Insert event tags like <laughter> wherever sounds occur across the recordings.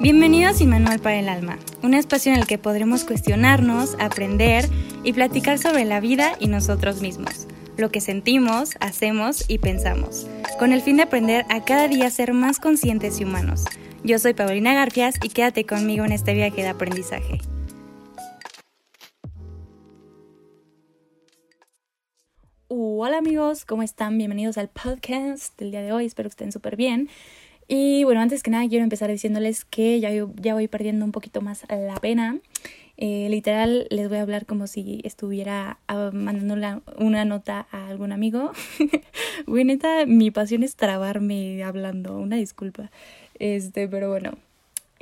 Bienvenidos a Manual para el Alma, un espacio en el que podremos cuestionarnos, aprender y platicar sobre la vida y nosotros mismos, lo que sentimos, hacemos y pensamos, con el fin de aprender a cada día ser más conscientes y humanos. Yo soy Paulina Garfias y quédate conmigo en este viaje de aprendizaje. Hola amigos, ¿cómo están? Bienvenidos al podcast del día de hoy, espero que estén súper bien. Y bueno, antes que nada quiero empezar diciéndoles que ya, ya voy perdiendo un poquito más la pena. Eh, literal, les voy a hablar como si estuviera uh, mandando una nota a algún amigo. <laughs> Güey, neta, mi pasión es trabarme hablando, una disculpa. Este, pero bueno,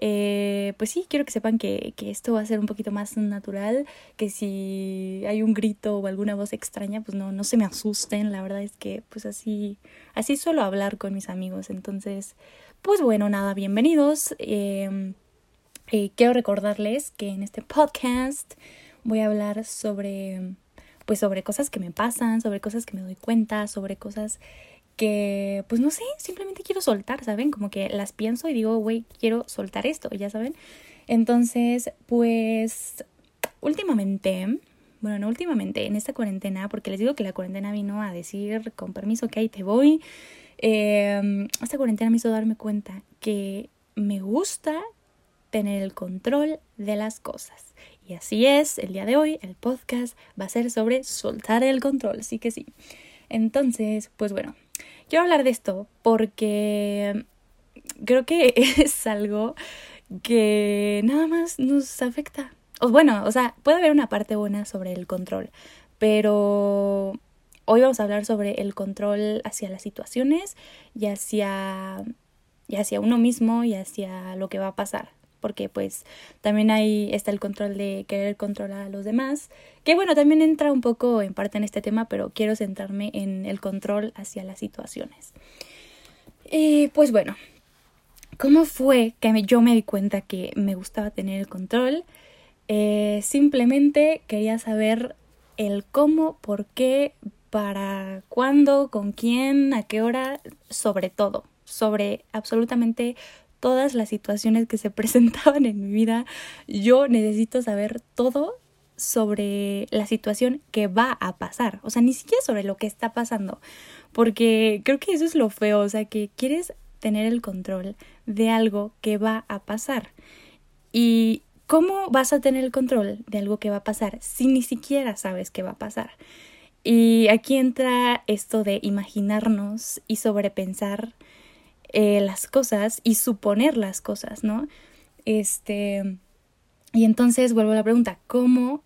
eh, pues sí, quiero que sepan que, que, esto va a ser un poquito más natural, que si hay un grito o alguna voz extraña, pues no, no se me asusten, la verdad es que pues así, así suelo hablar con mis amigos, entonces, pues bueno, nada, bienvenidos. Eh, eh, quiero recordarles que en este podcast voy a hablar sobre, pues sobre cosas que me pasan, sobre cosas que me doy cuenta, sobre cosas que, pues no sé, simplemente quiero soltar, ¿saben? Como que las pienso y digo, güey, quiero soltar esto, ya saben. Entonces, pues, últimamente, bueno, no últimamente, en esta cuarentena, porque les digo que la cuarentena vino a decir, con permiso, que ahí te voy. Eh, esta cuarentena me hizo darme cuenta que me gusta tener el control de las cosas. Y así es, el día de hoy el podcast va a ser sobre soltar el control, así que sí. Entonces, pues bueno, Quiero hablar de esto porque creo que <laughs> es algo que nada más nos afecta. O bueno, o sea, puede haber una parte buena sobre el control, pero hoy vamos a hablar sobre el control hacia las situaciones y hacia, y hacia uno mismo y hacia lo que va a pasar porque pues también ahí está el control de querer controlar a los demás, que bueno, también entra un poco en parte en este tema, pero quiero centrarme en el control hacia las situaciones. Y pues bueno, ¿cómo fue que yo me di cuenta que me gustaba tener el control? Eh, simplemente quería saber el cómo, por qué, para cuándo, con quién, a qué hora, sobre todo, sobre absolutamente todas las situaciones que se <laughs> presentaban en mi vida. Yo necesito saber todo sobre la situación que va a pasar, o sea, ni siquiera sobre lo que está pasando, porque creo que eso es lo feo, o sea, que quieres tener el control de algo que va a pasar. ¿Y cómo vas a tener el control de algo que va a pasar si ni siquiera sabes qué va a pasar? Y aquí entra esto de imaginarnos y sobrepensar eh, las cosas y suponer las cosas, ¿no? Este. Y entonces vuelvo a la pregunta, ¿cómo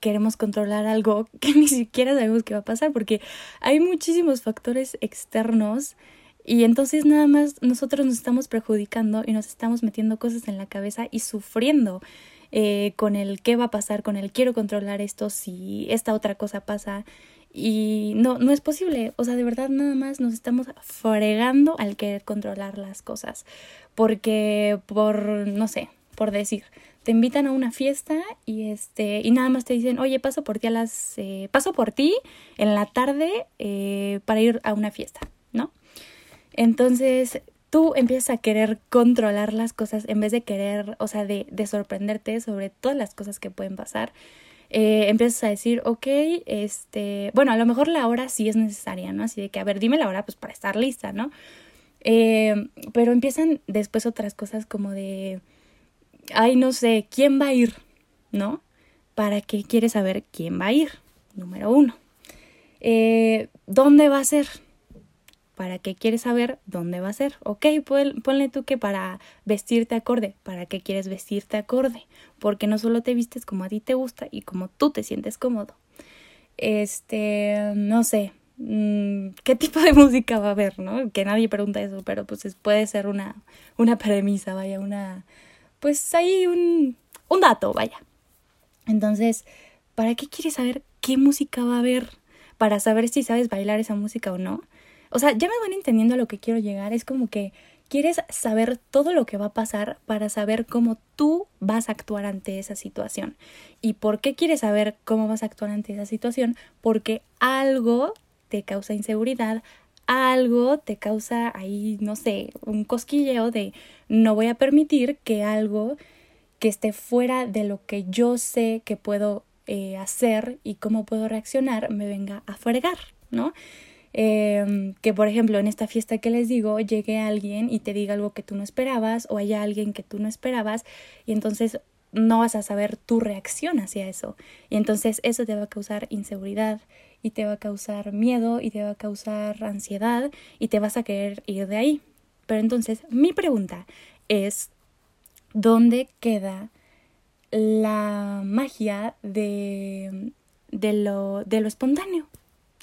queremos controlar algo <laughs> que ni siquiera sabemos qué va a pasar? Porque hay muchísimos factores externos y entonces nada más nosotros nos estamos perjudicando y nos estamos metiendo cosas en la cabeza y sufriendo eh, con el qué va a pasar, con el quiero controlar esto si esta otra cosa pasa y no, no es posible. O sea, de verdad nada más nos estamos fregando al querer controlar las cosas. Porque por, no sé, por decir, te invitan a una fiesta y este, y nada más te dicen, oye, paso por ti a las, eh, paso por ti en la tarde eh, para ir a una fiesta, ¿no? Entonces tú empiezas a querer controlar las cosas en vez de querer, o sea, de, de sorprenderte sobre todas las cosas que pueden pasar eh, empiezas a decir, ok, este, bueno, a lo mejor la hora sí es necesaria, ¿no? Así de que, a ver, dime la hora pues para estar lista, ¿no? Eh, pero empiezan después otras cosas como de, ay, no sé, ¿quién va a ir? ¿No? ¿Para qué quieres saber quién va a ir? Número uno. Eh, ¿Dónde va a ser? ¿Para qué quieres saber dónde va a ser? Ok, ponle tú que para vestirte acorde. ¿Para qué quieres vestirte acorde? Porque no solo te vistes como a ti te gusta y como tú te sientes cómodo. Este, no sé, mm, qué tipo de <laughs> música va a haber, ¿no? Que nadie pregunta eso, pero pues puede ser una, una premisa, vaya, una, pues hay un, un dato, vaya. Entonces, ¿para qué quieres saber qué música va a haber? Para saber si sabes bailar esa música o no. O sea, ya me van entendiendo a lo que quiero llegar. Es como que quieres saber todo lo que va a pasar para saber cómo tú vas a actuar ante esa situación. ¿Y por qué quieres saber cómo vas a actuar ante esa situación? Porque algo te causa inseguridad, algo te causa ahí, no sé, un cosquilleo de no voy a permitir que algo que esté fuera de lo que yo sé que puedo eh, hacer y cómo puedo reaccionar me venga a fregar, ¿no? Em, que por ejemplo en esta fiesta que les digo llegue alguien y te diga algo que tú no esperabas o haya alguien que tú no esperabas y entonces no vas a saber tu reacción hacia eso y entonces eso te va a causar inseguridad y te va a causar miedo y te va a causar ansiedad y te vas a querer ir de ahí. Pero entonces mi pregunta es, ¿dónde queda la magia de, de, lo, de lo espontáneo?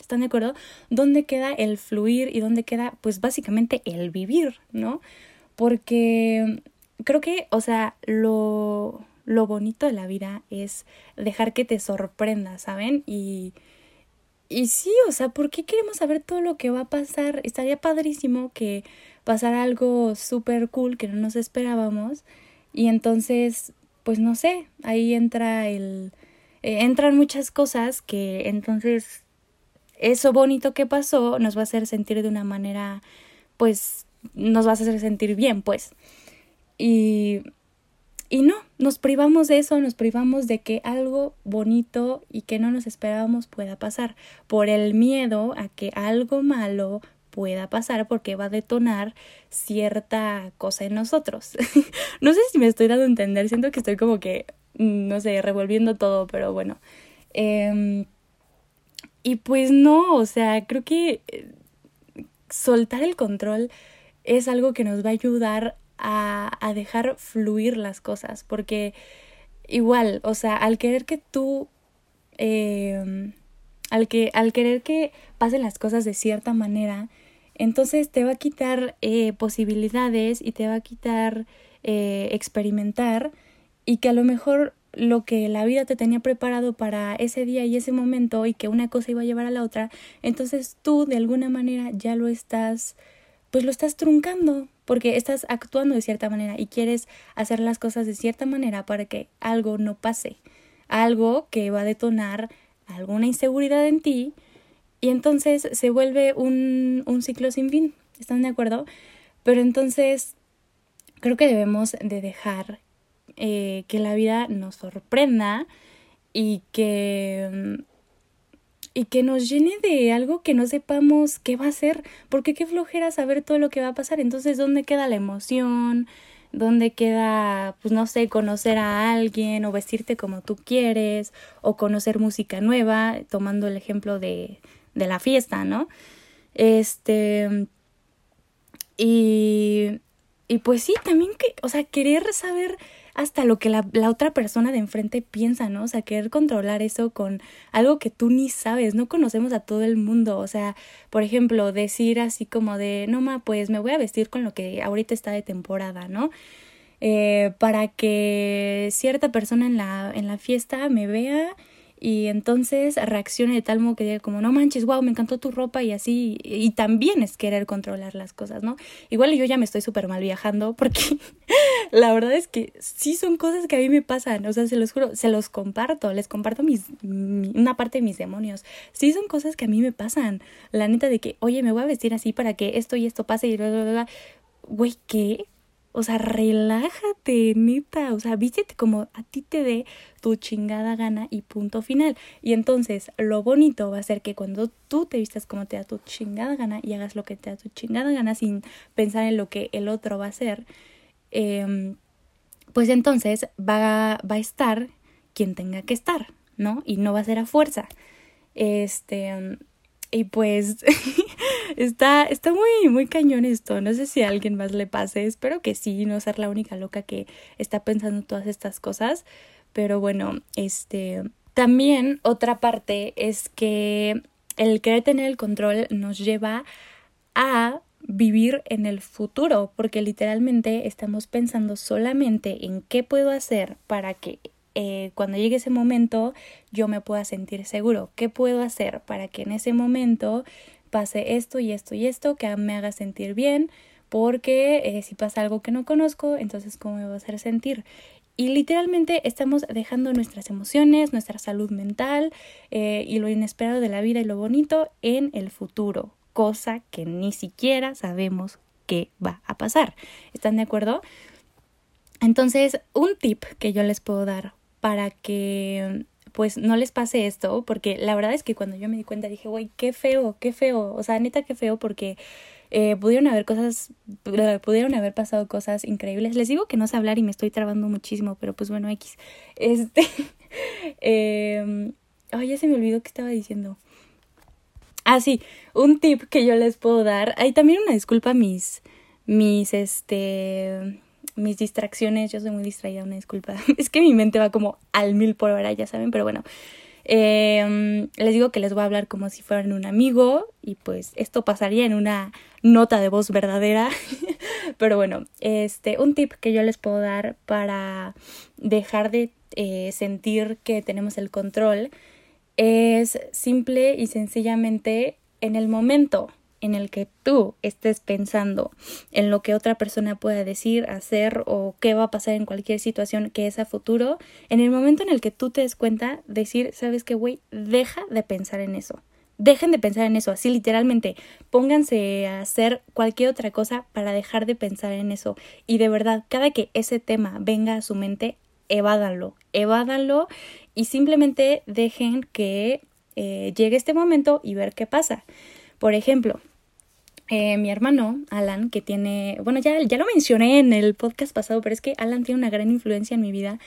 ¿Están de acuerdo? ¿Dónde queda el fluir y dónde queda, pues básicamente, el vivir, ¿no? Porque creo que, o sea, lo, lo bonito de la vida es dejar que te sorprenda, ¿saben? Y, y sí, o sea, ¿por qué queremos saber todo lo que va a pasar? Estaría padrísimo que pasara algo súper cool que no nos esperábamos. Y entonces, pues no sé, ahí entra el... Eh, entran muchas cosas que entonces eso bonito que pasó nos va a hacer sentir de una manera, pues, nos va a hacer sentir bien, pues. Y y no, nos privamos de eso, nos privamos de que algo bonito y que no nos esperábamos pueda pasar, por el miedo a que algo malo pueda pasar porque va a detonar cierta cosa en nosotros. <laughs> no sé si me estoy dando a entender, siento que estoy como que, mm, no sé, revolviendo todo, pero bueno. Em, y pues no, o sea, creo que eh, soltar el control es algo que nos va a ayudar a, a dejar fluir las cosas, porque igual, o sea, al querer que tú, eh, al, que, al querer que pasen las cosas de cierta manera, entonces te va a quitar eh, posibilidades y te va a quitar eh, experimentar y que a lo mejor lo que la vida te tenía preparado para ese día y ese momento y que una cosa iba a llevar a la otra, entonces tú de alguna manera ya lo estás, pues lo estás truncando, porque estás actuando de cierta manera y quieres hacer las cosas de cierta manera para que algo no pase, algo que va a detonar alguna inseguridad en ti y entonces se vuelve un, un ciclo sin fin. ¿Están de acuerdo? Pero entonces creo que debemos de dejar eh, que la vida nos sorprenda y que y que nos llene de algo que no sepamos qué va a ser, porque qué flojera saber todo lo que va a pasar. Entonces, ¿dónde queda la emoción? ¿Dónde queda, pues no sé, conocer a alguien o vestirte como tú quieres o conocer música nueva, tomando el ejemplo de, de la fiesta, ¿no? Este. Y. Y pues sí, también que, o sea, querer saber hasta lo que la, la, otra persona de enfrente piensa, ¿no? O sea, querer controlar eso con algo que tú ni sabes, no conocemos a todo el mundo, o sea, por ejemplo, decir así como de, no ma, pues me voy a vestir con lo que ahorita está de temporada, ¿no? Eh, para que cierta persona en la, en la fiesta me vea y entonces reaccione de tal modo que diga como no manches, wow, me encantó tu ropa y así y también es querer controlar las cosas, ¿no? Igual yo ya me estoy súper mal viajando <laughs> porque la verdad es que sí son cosas que a mí me pasan, o sea, se los juro, se los comparto, les comparto mis una parte de mis demonios. Sí son cosas que a mí me pasan, la neta de que, "Oye, me voy a vestir así para que esto y esto pase y bla bla bla." Güey, ¿qué? O sea, relájate, neta. O sea, vístete como a ti te dé tu chingada gana y punto final. Y entonces, lo bonito va a ser que cuando tú te vistas como te da tu chingada gana y hagas lo que te da tu chingada gana sin pensar en lo que el otro va a hacer, eh, pues entonces va, va a estar quien tenga que estar, ¿no? Y no va a ser a fuerza. Este. Y pues <laughs> está, está muy, muy cañón esto. No sé si a alguien más le pase. Espero que sí, no ser la única loca que está pensando todas estas cosas. Pero bueno, este. También otra parte es que el querer tener el control nos lleva a vivir en el futuro, porque literalmente estamos pensando solamente en qué puedo hacer para que eh, cuando llegue ese momento yo me pueda sentir seguro. ¿Qué puedo hacer para que en ese momento pase esto y esto y esto, que me haga sentir bien? Porque eh, si pasa algo que no conozco, entonces ¿cómo me va a hacer sentir? Y literalmente estamos dejando nuestras emociones, nuestra salud mental eh, y lo inesperado de la vida y lo bonito en el futuro cosa que ni siquiera sabemos qué va a pasar. ¿Están de acuerdo? Entonces, un tip que yo les puedo dar para que pues no les pase esto, porque la verdad es que cuando yo me di cuenta dije, güey, qué feo, qué feo, o sea, neta, qué feo, porque eh, pudieron haber cosas, <laughs> pudieron haber pasado cosas increíbles. Les digo que no sé hablar y me estoy trabando muchísimo, pero pues bueno, X. <laughs> Este, eh, ay, ya se me olvidó qué estaba diciendo. Ah, sí, un tip que yo les puedo dar. Hay también una disculpa mis, mis, este, mis distracciones. Yo soy muy distraída, una disculpa. <laughs> Es que mi mente va como al mil por hora, ya saben, pero bueno. Eh, les digo que les voy a hablar como si fueran un amigo y pues esto pasaría en una nota de voz verdadera. <laughs> Pero bueno, este, un tip que yo les puedo dar para dejar de eh, sentir que tenemos el control es simple y sencillamente en el momento en el que tú estés pensando en lo que otra persona pueda decir, hacer o qué va a pasar en cualquier situación que es a futuro, en el momento en el que tú te des cuenta, decir, sabes qué, güey, deja de pensar en eso. Dejen de pensar en eso, así literalmente, pónganse a hacer cualquier otra cosa para dejar de pensar en eso. Y de verdad, cada que ese tema venga a su mente, evádanlo, evádanlo y simplemente dejen que eh, llegue este momento y ver qué pasa. Por ejemplo, eh, mi hermano, Alan, que tiene, bueno, ya, ya lo mencioné en el podcast pasado, pero es que Alan tiene una gran influencia en mi vida.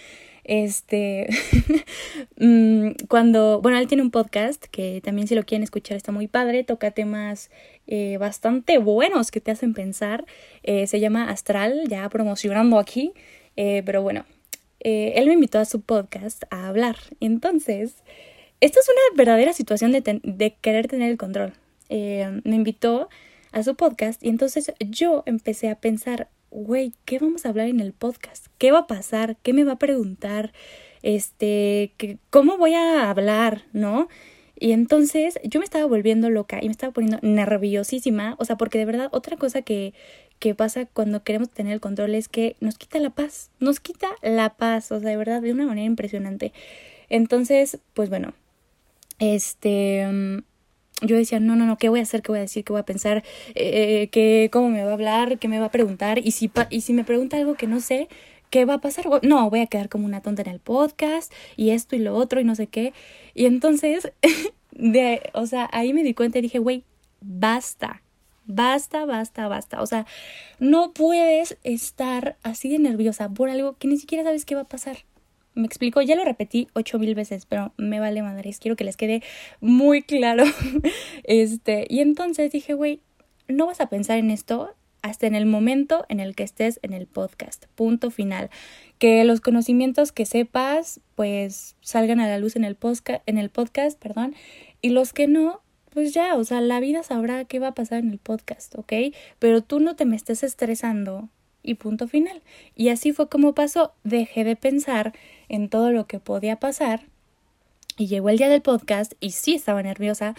Este, <laughs> mm, cuando, bueno, él tiene un podcast que también si lo quieren escuchar está muy padre, toca temas eh, bastante buenos que te hacen pensar. Eh, se llama Astral, ya promocionando aquí, pero bueno, él me invitó a su podcast a hablar. Entonces, esto es una verdadera situación de, de querer tener el control. me invitó a su podcast y entonces yo empecé a pensar, güey, ¿qué vamos a hablar en el podcast? ¿Qué va a pasar? ¿Qué me va a preguntar? Este, ¿cómo voy a hablar? ¿No? Y entonces yo me estaba volviendo loca y me estaba poniendo nerviosísima, o sea, porque de verdad otra cosa que, que pasa cuando queremos tener el control es que nos quita la paz, nos quita la paz, o sea, de verdad, de una manera impresionante. Entonces, pues bueno, este, yo decía, no, no, no, ¿qué voy a hacer? ¿Qué voy a decir? ¿Qué voy a pensar? Eh, ¿qué, ¿Cómo me va a hablar? ¿Qué me va a preguntar? Y si, y si me pregunta algo que no sé, ¿qué va a pasar? No, voy a quedar como una tonta en el podcast y esto y lo otro y no sé qué. Y entonces, <laughs> de, o sea, ahí me di cuenta y dije, güey, basta, basta, basta, basta. O sea, no puedes estar así de nerviosa por algo que ni siquiera sabes qué va a pasar. Me explico, ya lo repetí ocho mil veces, pero me vale madres, quiero que les quede muy claro. <laughs> este, y entonces dije, güey, no vas a pensar en esto hasta en el momento en el que estés en el podcast. Punto final. Que los conocimientos que sepas, pues salgan a la luz en el podcast, en el podcast, perdón, y los que no, pues ya, o sea, la vida sabrá qué va a pasar en el podcast, ¿ok? Pero tú no te me estés estresando y punto final. Y así fue como pasó. Dejé de pensar en todo lo que podía pasar y llegó el día del podcast y sí estaba nerviosa,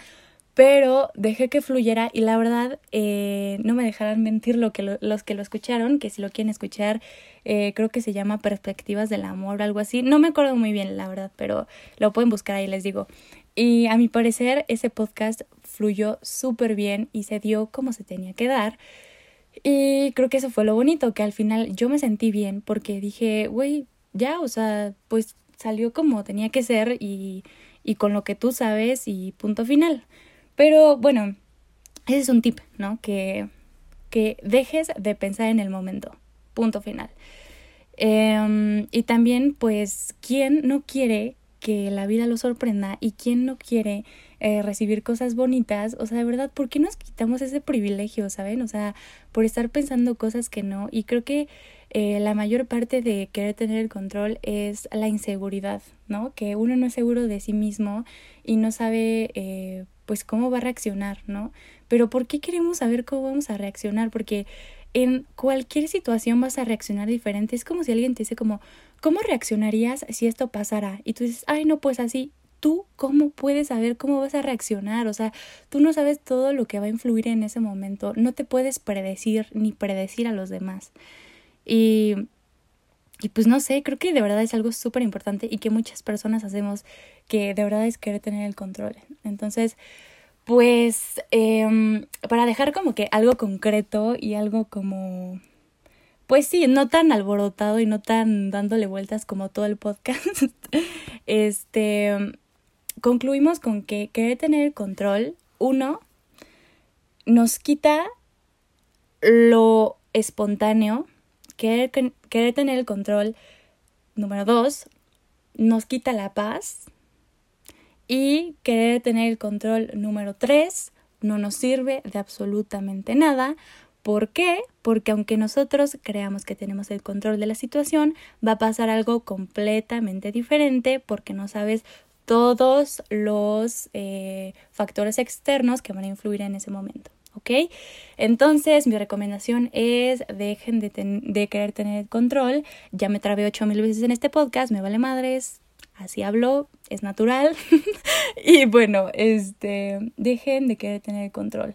pero dejé que fluyera y la verdad eh, no me dejarán mentir lo que los que lo escucharon, que si lo quieren escuchar eh, creo que se llama Perspectivas del Amor o algo así, no me acuerdo muy bien la verdad, pero lo pueden buscar ahí les digo. Y a mi parecer ese podcast fluyó súper bien y se dio como se tenía que dar. Y creo que eso fue lo bonito, que al final yo me sentí bien porque dije, güey, ya, o sea, pues salió como tenía que ser y, y con lo que tú sabes y punto final. Pero bueno, ese es un tip, ¿no? Que, que dejes de pensar en el momento, punto final. Em, y también, pues, ¿quién no quiere que la vida lo sorprenda y quién no quiere eh, recibir cosas bonitas, o sea, de verdad, ¿por qué nos quitamos ese privilegio, saben? O sea, por estar pensando cosas que no. Y creo que eh, la mayor parte de querer tener el control es la inseguridad, ¿no? Que uno no es seguro de sí mismo y no sabe, eh, pues, cómo va a reaccionar, ¿no? Pero ¿por qué queremos saber cómo vamos a reaccionar? Porque en cualquier situación vas a reaccionar diferente. Es como si alguien te dice como, ¿cómo reaccionarías si esto pasara? Y tú dices, ay, no, pues así tú cómo puedes saber cómo vas a reaccionar, o sea, tú no sabes todo lo que va a influir en ese momento, no te puedes predecir ni predecir a los demás. Y, y pues no sé, creo que de verdad es algo súper importante y que muchas personas hacemos que de verdad es querer tener el control. Entonces, pues em, para dejar como que algo concreto y algo como pues sí, no tan alborotado y no tan dándole vueltas como todo el podcast. <laughs> este concluimos con que querer tener control, uno, nos quita lo espontáneo, querer, querer tener el control, número dos, nos quita la paz y querer tener el control número tres no nos sirve de absolutamente nada. ¿Por qué? Porque aunque nosotros creamos que tenemos el control de la situación, va a pasar algo completamente diferente porque no sabes todos los eh, factores externos que van a influir en ese momento. ¿Ok? Entonces, mi recomendación es dejen de, querer tener el control. Ya me trabé ocho mil veces en este podcast, me vale madres, así hablo, es natural. <laughs> y bueno, este, dejen de querer tener el control.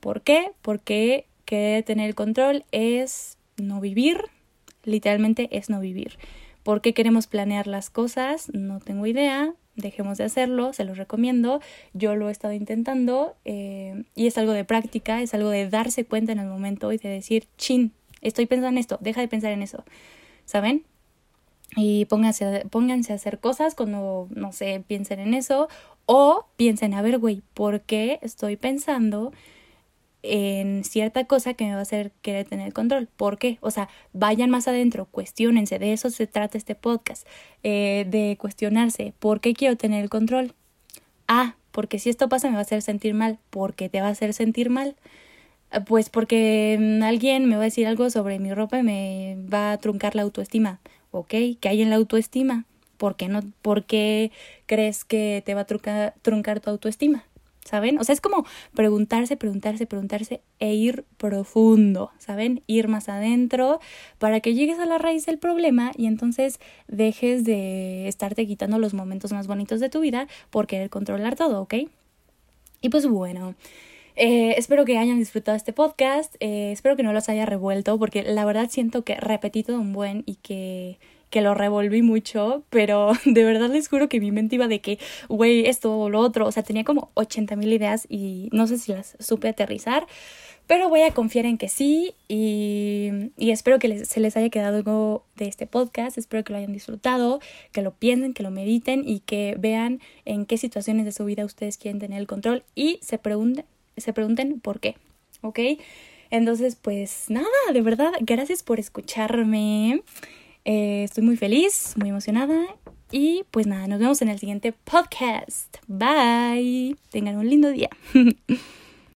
¿Por qué? Porque querer tener el control es no vivir, literalmente es no vivir. ¿Por qué queremos planear las cosas? No tengo idea. Dejemos de hacerlo, se los recomiendo. Yo lo he estado intentando eh, y es algo de práctica, es algo de darse cuenta en el momento y de decir, chin, estoy pensando en esto, deja de pensar en eso. ¿Saben? y pónganse, pónganse a hacer cosas cuando, no sé, piensen en eso o piensen, a ver, güey, ¿por qué estoy pensando en cierta cosa que me va a hacer querer tener el control? ¿Por qué? O sea, vayan más adentro, cuestionense, de eso se trata este podcast, eh, de cuestionarse, ¿por qué quiero tener el control? Ah, porque si esto pasa me va a hacer sentir mal, ¿por qué te va a hacer sentir mal? Pues porque mm, alguien me va a decir algo sobre mi ropa y me va a truncar la autoestima. ¿ok? ¿Qué hay en la autoestima? ¿Por qué, no, ¿Por qué crees que te va a truncar tu autoestima? ¿Saben? O sea, es como preguntarse, preguntarse, preguntarse e ir profundo, ¿saben? Ir más adentro para que llegues a la raíz del problema y entonces dejes de estarte quitando los momentos más bonitos de tu vida por querer controlar todo, ¿ok? Y pues bueno, eh, espero que hayan disfrutado este podcast, eh, espero que no los haya revuelto, porque la verdad siento que repetí todo un buen y que, que lo revolví mucho, pero <laughs> de verdad les juro que mi mente iba de que, güey, esto o lo otro, o sea, tenía como 80 mil ideas y no sé si las supe aterrizar, pero voy a confiar en que sí y, y espero que se les haya quedado algo de este podcast, espero que lo hayan disfrutado, que lo piensen, que lo mediten y que vean en qué situaciones de su vida ustedes quieren tener el control y se pregunten se pregunten por qué, ¿ok? Entonces, pues nada, de verdad, gracias por escucharme. Eh, estoy muy feliz, muy emocionada. Y pues nada, nos vemos en el siguiente podcast. Bye. Tengan un lindo día. <laughs>